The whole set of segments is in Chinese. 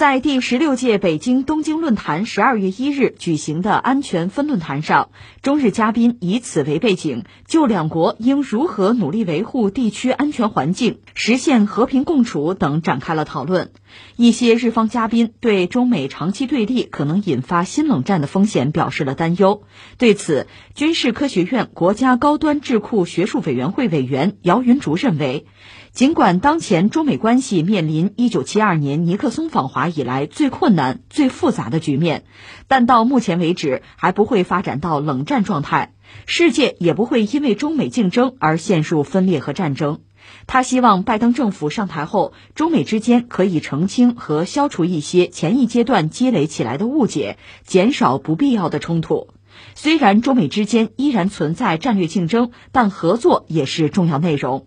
在第十六届北京东京论坛十二月一日举行的安全分论坛上，中日嘉宾以此为背景，就两国应如何努力维护地区安全环境、实现和平共处等展开了讨论。一些日方嘉宾对中美长期对立可能引发新冷战的风险表示了担忧。对此，军事科学院国家高端智库学术委员会委员姚云竹认为。尽管当前中美关系面临1972年尼克松访华以来最困难、最复杂的局面，但到目前为止还不会发展到冷战状态，世界也不会因为中美竞争而陷入分裂和战争。他希望拜登政府上台后，中美之间可以澄清和消除一些前一阶段积累起来的误解，减少不必要的冲突。虽然中美之间依然存在战略竞争，但合作也是重要内容。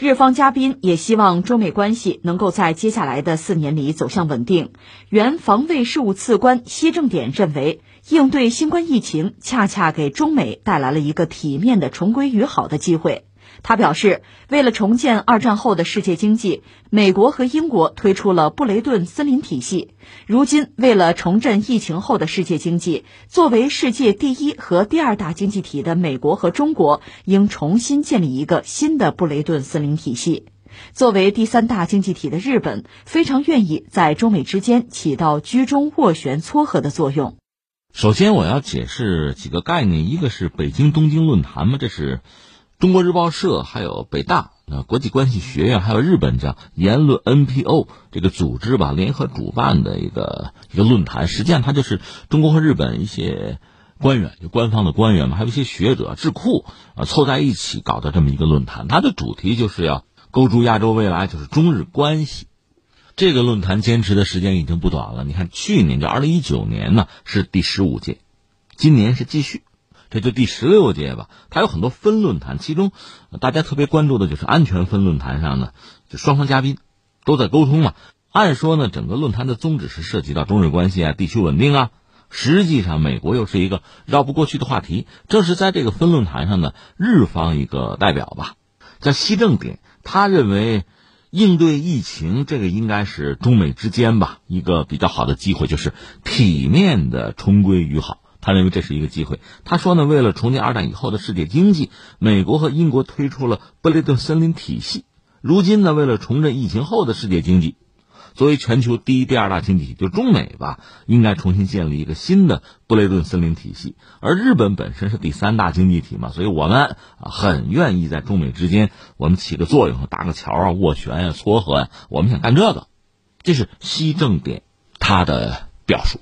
日方嘉宾也希望中美关系能够在接下来的四年里走向稳定。原防卫事务次官西正典认为，应对新冠疫情恰恰给中美带来了一个体面的重归于好的机会。他表示，为了重建二战后的世界经济，美国和英国推出了布雷顿森林体系。如今，为了重振疫情后的世界经济，作为世界第一和第二大经济体的美国和中国，应重新建立一个新的布雷顿森林体系。作为第三大经济体的日本，非常愿意在中美之间起到居中斡旋撮合的作用。首先，我要解释几个概念，一个是北京东京论坛嘛，这是。中国日报社、还有北大、呃国际关系学院，还有日本叫言论 NPO 这个组织吧，联合主办的一个一个论坛。实际上，它就是中国和日本一些官员，就官方的官员嘛，还有一些学者、智库啊，凑在一起搞的这么一个论坛。它的主题就是要构筑亚洲未来，就是中日关系。这个论坛坚持的时间已经不短了。你看，去年就二零一九年呢是第十五届，今年是继续。这就第十六届吧，它有很多分论坛，其中大家特别关注的就是安全分论坛上呢，就双方嘉宾都在沟通嘛。按说呢，整个论坛的宗旨是涉及到中日关系啊、地区稳定啊，实际上美国又是一个绕不过去的话题。正是在这个分论坛上呢，日方一个代表吧，叫西正典，他认为应对疫情这个应该是中美之间吧一个比较好的机会，就是体面的重归于好。他认为这是一个机会。他说呢，为了重建二战以后的世界经济，美国和英国推出了布雷顿森林体系。如今呢，为了重振疫情后的世界经济，作为全球第一、第二大经济体，就中美吧，应该重新建立一个新的布雷顿森林体系。而日本本身是第三大经济体嘛，所以我们很愿意在中美之间我们起个作用，搭个桥啊，斡旋啊，撮合啊，我们想干这个。这是西正典他的表述。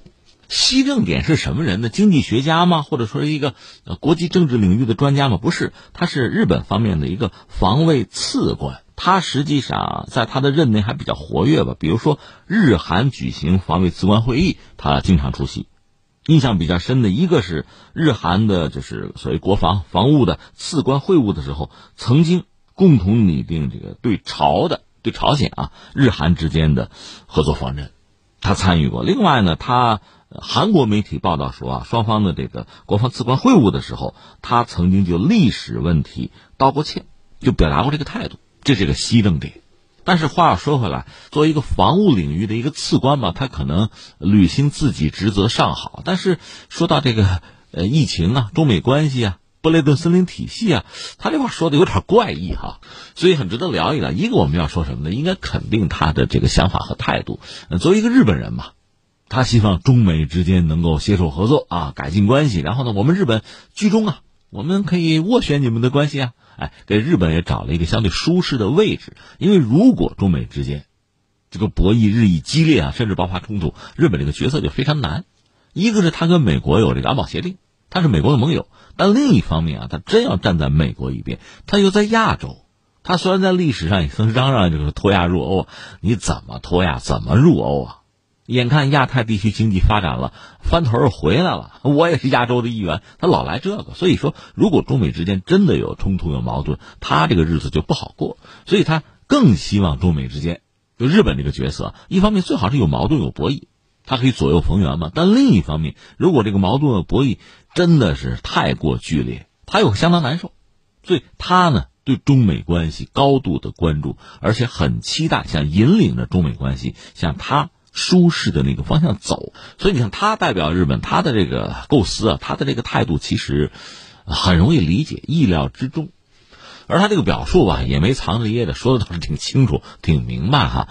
西正典是什么人呢？经济学家吗？或者说是一个呃国际政治领域的专家吗？不是，他是日本方面的一个防卫次官。他实际上在他的任内还比较活跃吧。比如说日韩举行防卫次官会议，他经常出席。印象比较深的一个是日韩的，就是所谓国防防务的次官会晤的时候，曾经共同拟定这个对朝的对朝鲜啊日韩之间的合作方针，他参与过。另外呢，他。韩国媒体报道说啊，双方的这个国防次官会晤的时候，他曾经就历史问题道过歉，就表达过这个态度，这是个西正点。但是话又说回来，作为一个防务领域的一个次官嘛，他可能履行自己职责尚好，但是说到这个呃疫情啊、中美关系啊、布雷顿森林体系啊，他这话说的有点怪异哈，所以很值得聊一聊。一个我们要说什么呢？应该肯定他的这个想法和态度。作为一个日本人嘛。他希望中美之间能够携手合作啊，改进关系。然后呢，我们日本居中啊，我们可以斡旋你们的关系啊，哎，给日本也找了一个相对舒适的位置。因为如果中美之间这个博弈日益激烈啊，甚至爆发冲突，日本这个角色就非常难。一个是他跟美国有这个安保协定，他是美国的盟友；但另一方面啊，他真要站在美国一边，他又在亚洲。他虽然在历史上也曾嚷嚷就是脱亚入欧，你怎么脱亚，怎么入欧啊？眼看亚太地区经济发展了，翻头又回来了。我也是亚洲的一员，他老来这个，所以说，如果中美之间真的有冲突、有矛盾，他这个日子就不好过。所以他更希望中美之间，就日本这个角色，一方面最好是有矛盾、有博弈，他可以左右逢源嘛。但另一方面，如果这个矛盾、博弈真的是太过剧烈，他又相当难受。所以他呢，对中美关系高度的关注，而且很期待，想引领着中美关系向他。舒适的那个方向走。所以你看，他代表日本，他的这个构思啊，他的这个态度其实很容易理解，意料之中。而他这个表述吧，也没藏着掖的，说的倒是挺清楚、挺明白哈。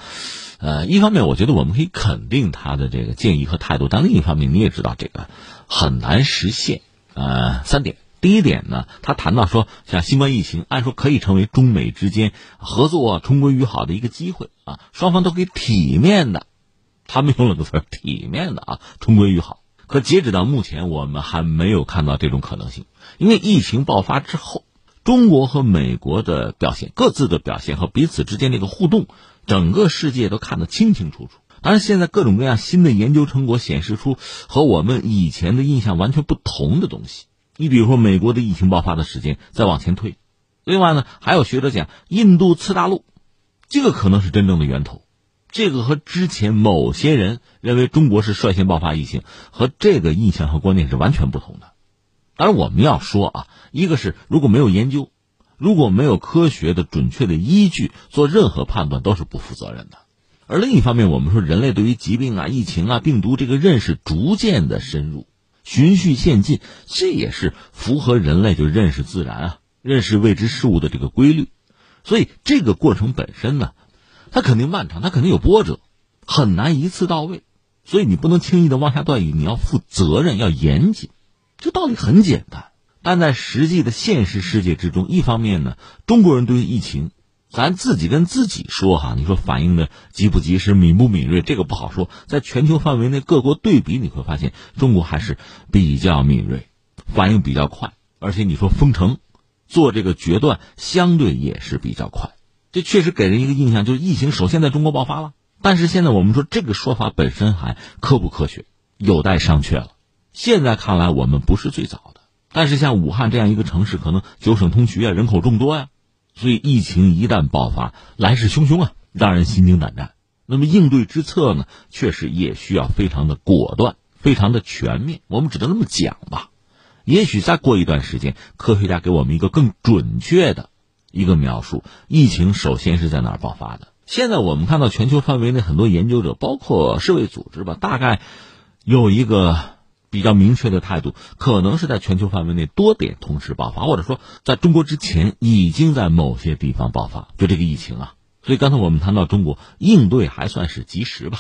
呃，一方面我觉得我们可以肯定他的这个建议和态度，但另一方面你也知道这个很难实现。呃，三点。第一点呢，他谈到说，像新冠疫情，按说可以成为中美之间合作重归于好的一个机会啊，双方都可以体面的，他们用了个词，体面的啊，重归于好。可截止到目前，我们还没有看到这种可能性，因为疫情爆发之后，中国和美国的表现，各自的表现和彼此之间这个互动，整个世界都看得清清楚楚。当然，现在各种各样新的研究成果显示出和我们以前的印象完全不同的东西。你比如说，美国的疫情爆发的时间再往前推，另外呢，还有学者讲印度次大陆，这个可能是真正的源头，这个和之前某些人认为中国是率先爆发疫情和这个印象和观念是完全不同的。当然，我们要说啊，一个是如果没有研究，如果没有科学的准确的依据做任何判断，都是不负责任的；而另一方面，我们说人类对于疾病啊、疫情啊、病毒这个认识逐渐的深入。循序渐进，这也是符合人类就认识自然啊、认识未知事物的这个规律。所以这个过程本身呢，它肯定漫长，它肯定有波折，很难一次到位。所以你不能轻易的妄下断语，你要负责任，要严谨。这道理很简单，但在实际的现实世界之中，一方面呢，中国人对于疫情。咱自己跟自己说哈，你说反应的及不及时、敏不敏锐，这个不好说。在全球范围内各国对比，你会发现中国还是比较敏锐，反应比较快，而且你说封城、做这个决断，相对也是比较快。这确实给人一个印象，就是疫情首先在中国爆发了。但是现在我们说这个说法本身还科不科学，有待商榷了。现在看来，我们不是最早的，但是像武汉这样一个城市，可能九省通衢啊，人口众多呀。所以疫情一旦爆发，来势汹汹啊，让人心惊胆战。那么应对之策呢，确实也需要非常的果断，非常的全面。我们只能这么讲吧。也许再过一段时间，科学家给我们一个更准确的一个描述：疫情首先是在哪儿爆发的？现在我们看到全球范围内很多研究者，包括世卫组织吧，大概有一个。比较明确的态度，可能是在全球范围内多点同时爆发，或者说在中国之前已经在某些地方爆发。就这个疫情啊，所以刚才我们谈到中国应对还算是及时吧，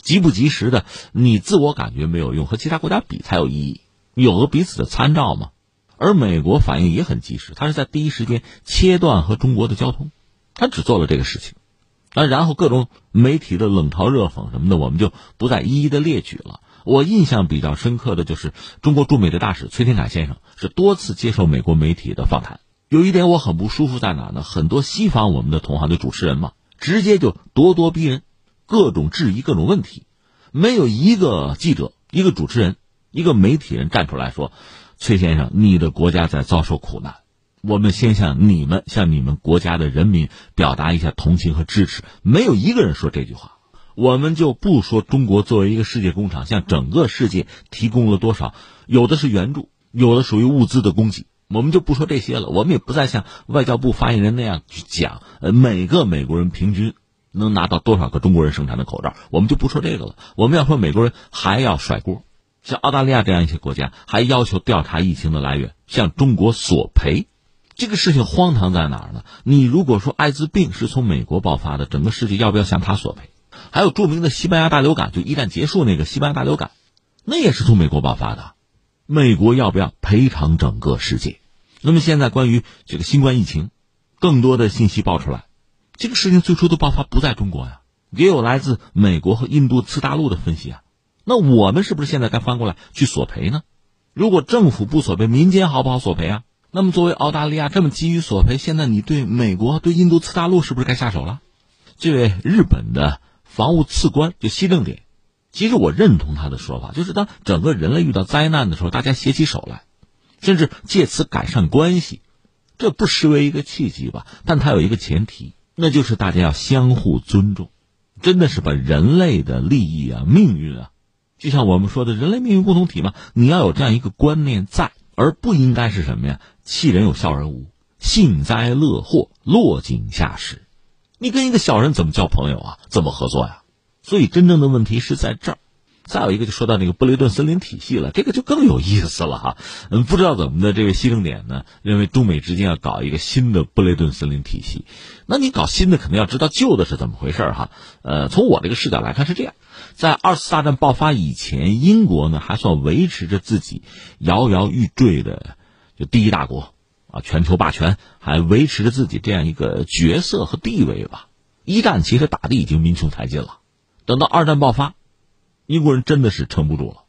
及不及时的，你自我感觉没有用，和其他国家比才有意义，有个彼此的参照嘛。而美国反应也很及时，他是在第一时间切断和中国的交通，他只做了这个事情，啊，然后各种媒体的冷嘲热讽什么的，我们就不再一一的列举了。我印象比较深刻的就是中国驻美的大使崔天凯先生是多次接受美国媒体的访谈。有一点我很不舒服在哪呢？很多西方我们的同行的主持人嘛，直接就咄咄逼人，各种质疑各种问题，没有一个记者、一个主持人、一个媒体人站出来说：“崔先生，你的国家在遭受苦难，我们先向你们、向你们国家的人民表达一下同情和支持。”没有一个人说这句话。我们就不说中国作为一个世界工厂，向整个世界提供了多少，有的是援助，有的属于物资的供给，我们就不说这些了。我们也不再像外交部发言人那样去讲，呃，每个美国人平均能拿到多少个中国人生产的口罩，我们就不说这个了。我们要说美国人还要甩锅，像澳大利亚这样一些国家还要求调查疫情的来源，向中国索赔，这个事情荒唐在哪儿呢？你如果说艾滋病是从美国爆发的，整个世界要不要向他索赔？还有著名的西班牙大流感，就一战结束那个西班牙大流感，那也是从美国爆发的。美国要不要赔偿整个世界？那么现在关于这个新冠疫情，更多的信息爆出来，这个事情最初的爆发不在中国呀，也有来自美国和印度次大陆的分析啊。那我们是不是现在该翻过来去索赔呢？如果政府不索赔，民间好不好索赔啊？那么作为澳大利亚这么急于索赔，现在你对美国、对印度次大陆是不是该下手了？这位日本的。防务次官就西正点，其实我认同他的说法，就是当整个人类遇到灾难的时候，大家携起手来，甚至借此改善关系，这不失为一个契机吧？但它有一个前提，那就是大家要相互尊重，真的是把人类的利益啊、命运啊，就像我们说的人类命运共同体嘛，你要有这样一个观念在，而不应该是什么呀？弃人有笑人无，幸灾乐祸，落井下石。你跟一个小人怎么交朋友啊？怎么合作呀？所以真正的问题是在这儿。再有一个就说到那个布雷顿森林体系了，这个就更有意思了哈。嗯，不知道怎么的，这位西正点呢认为中美之间要搞一个新的布雷顿森林体系。那你搞新的，肯定要知道旧的是怎么回事哈。呃，从我这个视角来看是这样，在二次大战爆发以前，英国呢还算维持着自己摇摇欲坠的就第一大国啊，全球霸权，还维持着自己这样一个角色和地位吧。一战其实打的已经民穷财尽了，等到二战爆发。英国人真的是撑不住了，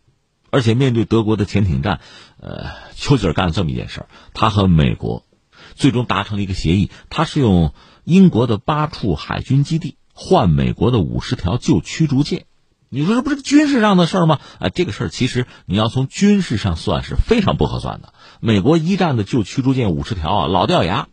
而且面对德国的潜艇战，呃，丘吉尔干了这么一件事儿，他和美国最终达成了一个协议，他是用英国的八处海军基地换美国的五十条旧驱逐舰。你说这不是军事上的事儿吗？啊，这个事儿其实你要从军事上算是非常不合算的。美国一战的旧驱逐舰五十条啊，老掉牙，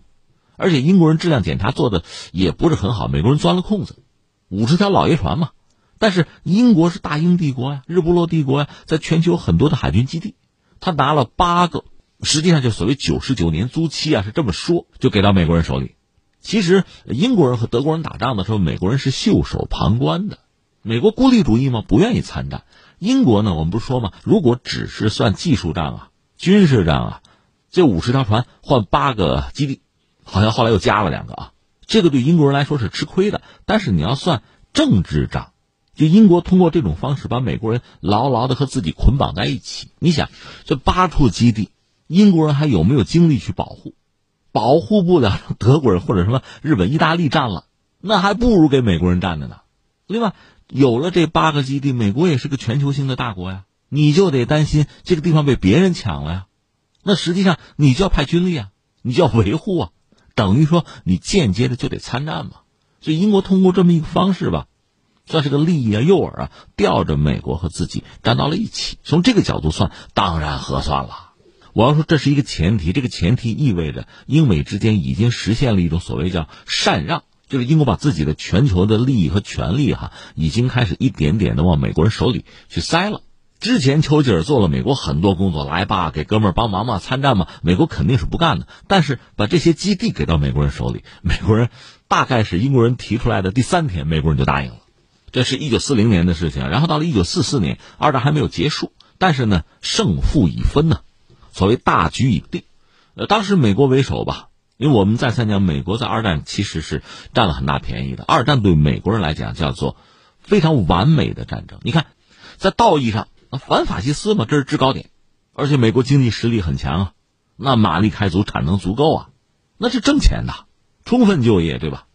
而且英国人质量检查做的也不是很好，美国人钻了空子，五十条老爷船嘛。但是英国是大英帝国呀，日不落帝国呀，在全球很多的海军基地，他拿了八个，实际上就所谓九十九年租期啊，是这么说，就给到美国人手里。其实英国人和德国人打仗的时候，美国人是袖手旁观的。美国孤立主义嘛，不愿意参战。英国呢，我们不是说嘛，如果只是算技术战啊、军事战啊，这五十条船换八个基地，好像后来又加了两个啊，这个对英国人来说是吃亏的。但是你要算政治账。就英国通过这种方式把美国人牢牢的和自己捆绑在一起。你想，这八处基地，英国人还有没有精力去保护？保护不了，德国人或者什么日本、意大利占了，那还不如给美国人占着呢。另外，有了这八个基地，美国也是个全球性的大国呀，你就得担心这个地方被别人抢了呀。那实际上你就要派军力啊，你就要维护啊，等于说你间接的就得参战嘛。所以英国通过这么一个方式吧。算是个利益啊诱饵啊，吊着美国和自己站到了一起。从这个角度算，当然合算了。我要说这是一个前提，这个前提意味着英美之间已经实现了一种所谓叫禅让，就是英国把自己的全球的利益和权利哈，已经开始一点点的往美国人手里去塞了。之前丘吉尔做了美国很多工作，来吧，给哥们儿帮忙嘛，参战嘛，美国肯定是不干的。但是把这些基地给到美国人手里，美国人大概是英国人提出来的第三天，美国人就答应了。这是一九四零年的事情，然后到了一九四四年，二战还没有结束，但是呢，胜负已分呢，所谓大局已定。呃，当时美国为首吧，因为我们再三讲，美国在二战其实是占了很大便宜的。二战对美国人来讲叫做非常完美的战争。你看，在道义上，反法西斯嘛，这是制高点，而且美国经济实力很强啊，那马力开足，产能足够啊，那是挣钱的，充分就业，对吧？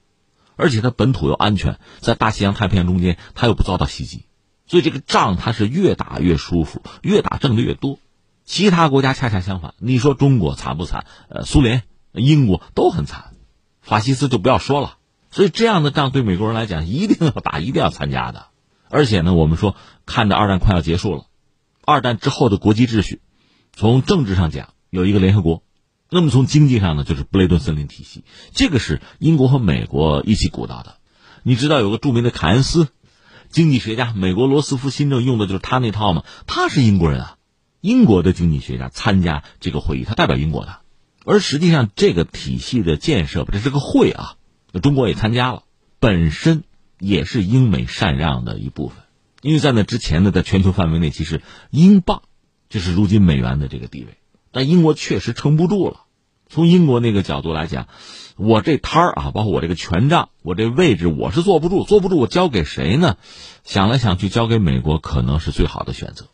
而且它本土又安全，在大西洋太平洋中间，它又不遭到袭击，所以这个仗它是越打越舒服，越打挣的越多。其他国家恰恰相反，你说中国惨不惨？呃，苏联、英国都很惨，法西斯就不要说了。所以这样的仗对美国人来讲一定要打，一定要参加的。而且呢，我们说看着二战快要结束了，二战之后的国际秩序，从政治上讲有一个联合国。那么从经济上呢，就是布雷顿森林体系，这个是英国和美国一起鼓捣的。你知道有个著名的凯恩斯，经济学家，美国罗斯福新政用的就是他那套吗？他是英国人啊，英国的经济学家参加这个会议，他代表英国的。而实际上这个体系的建设，这是个会啊，中国也参加了，本身也是英美禅让的一部分。因为在那之前呢，在全球范围内，其实英镑就是如今美元的这个地位。但英国确实撑不住了。从英国那个角度来讲，我这摊儿啊，包括我这个权杖，我这位置，我是坐不住，坐不住，我交给谁呢？想来想去，交给美国可能是最好的选择。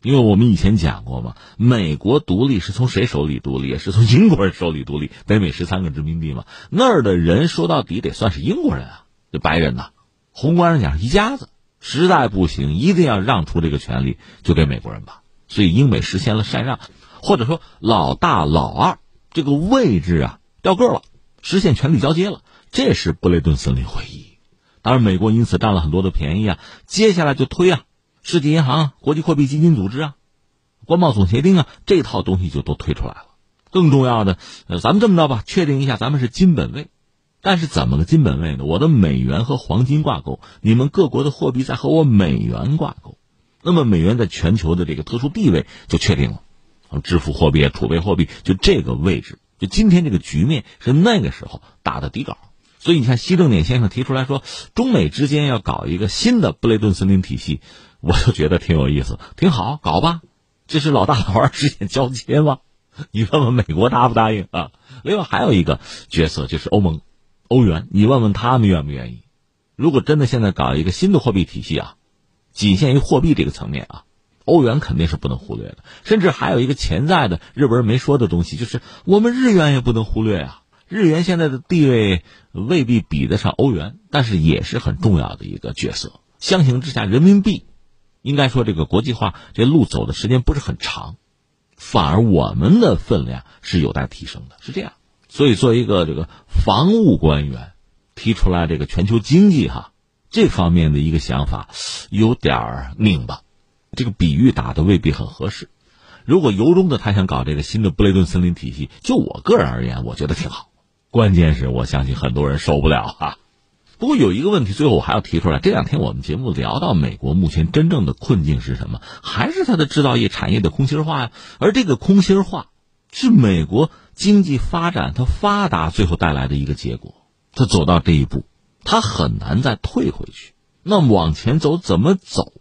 因为我们以前讲过嘛，美国独立是从谁手里独立？也是从英国人手里独立。北美十三个殖民地嘛，那儿的人说到底得算是英国人啊，这白人呐。宏观上讲，一家子，实在不行，一定要让出这个权利，就给美国人吧。所以英美实现了禅让。或者说老大老二这个位置啊掉个了，实现权力交接了，这是布雷顿森林会议。当然，美国因此占了很多的便宜啊。接下来就推啊，世界银行、国际货币基金组织啊、关贸总协定啊，这套东西就都推出来了。更重要的，呃，咱们这么着吧，确定一下，咱们是金本位。但是怎么个金本位呢？我的美元和黄金挂钩，你们各国的货币在和我美元挂钩，那么美元在全球的这个特殊地位就确定了。支付货币、储备货币，就这个位置，就今天这个局面是那个时候打的底稿。所以你看，西正典先生提出来说，中美之间要搞一个新的布雷顿森林体系，我就觉得挺有意思，挺好，搞吧。这是老大老二之间交接吗？你问问美国答不答应啊？另外还有一个角色就是欧盟、欧元，你问问他们愿不愿意？如果真的现在搞一个新的货币体系啊，仅限于货币这个层面啊，欧元肯定是不能忽略的。甚至还有一个潜在的日本人没说的东西，就是我们日元也不能忽略啊。日元现在的地位未必比得上欧元，但是也是很重要的一个角色。相形之下，人民币应该说这个国际化这路走的时间不是很长，反而我们的分量是有待提升的，是这样。所以，作为一个这个防务官员。提出来这个全球经济哈这方面的一个想法，有点拧巴，这个比喻打的未必很合适。如果由衷的他想搞这个新的布雷顿森林体系，就我个人而言，我觉得挺好。关键是我相信很多人受不了啊。不过有一个问题，最后我还要提出来。这两天我们节目聊到美国目前真正的困境是什么？还是它的制造业产业的空心化呀？而这个空心化是美国经济发展它发达最后带来的一个结果。他走到这一步，他很难再退回去。那往前走怎么走？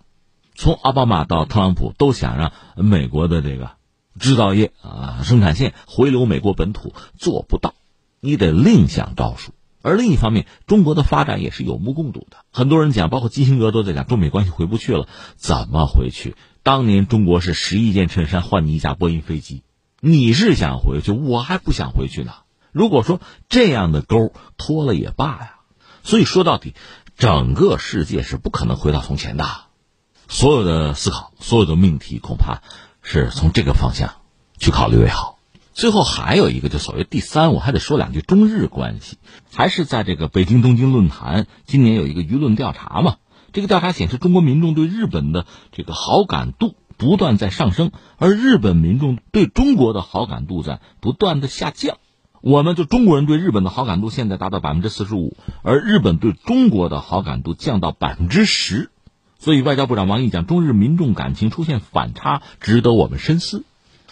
从奥巴马到特朗普都想让美国的这个制造业啊生产线回流美国本土，做不到，你得另想招数。而另一方面，中国的发展也是有目共睹的。很多人讲，包括基辛格都在讲，中美关系回不去了，怎么回去？当年中国是十一件衬衫换你一架波音飞机，你是想回去，我还不想回去呢。如果说这样的钩脱了也罢呀，所以说到底，整个世界是不可能回到从前的。所有的思考，所有的命题，恐怕是从这个方向去考虑为好。最后还有一个，就所谓第三，我还得说两句中日关系。还是在这个北京东京论坛，今年有一个舆论调查嘛？这个调查显示，中国民众对日本的这个好感度不断在上升，而日本民众对中国的好感度在不断的下降。我们就中国人对日本的好感度现在达到百分之四十五，而日本对中国的好感度降到百分之十，所以外交部长王毅讲，中日民众感情出现反差，值得我们深思。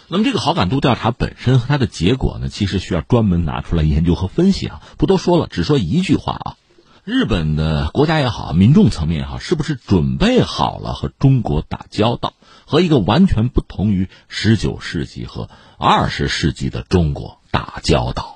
那么这个好感度调查本身和它的结果呢，其实需要专门拿出来研究和分析啊。不多说了，只说一句话啊：日本的国家也好，民众层面也好，是不是准备好了和中国打交道，和一个完全不同于十九世纪和二十世纪的中国？打交道。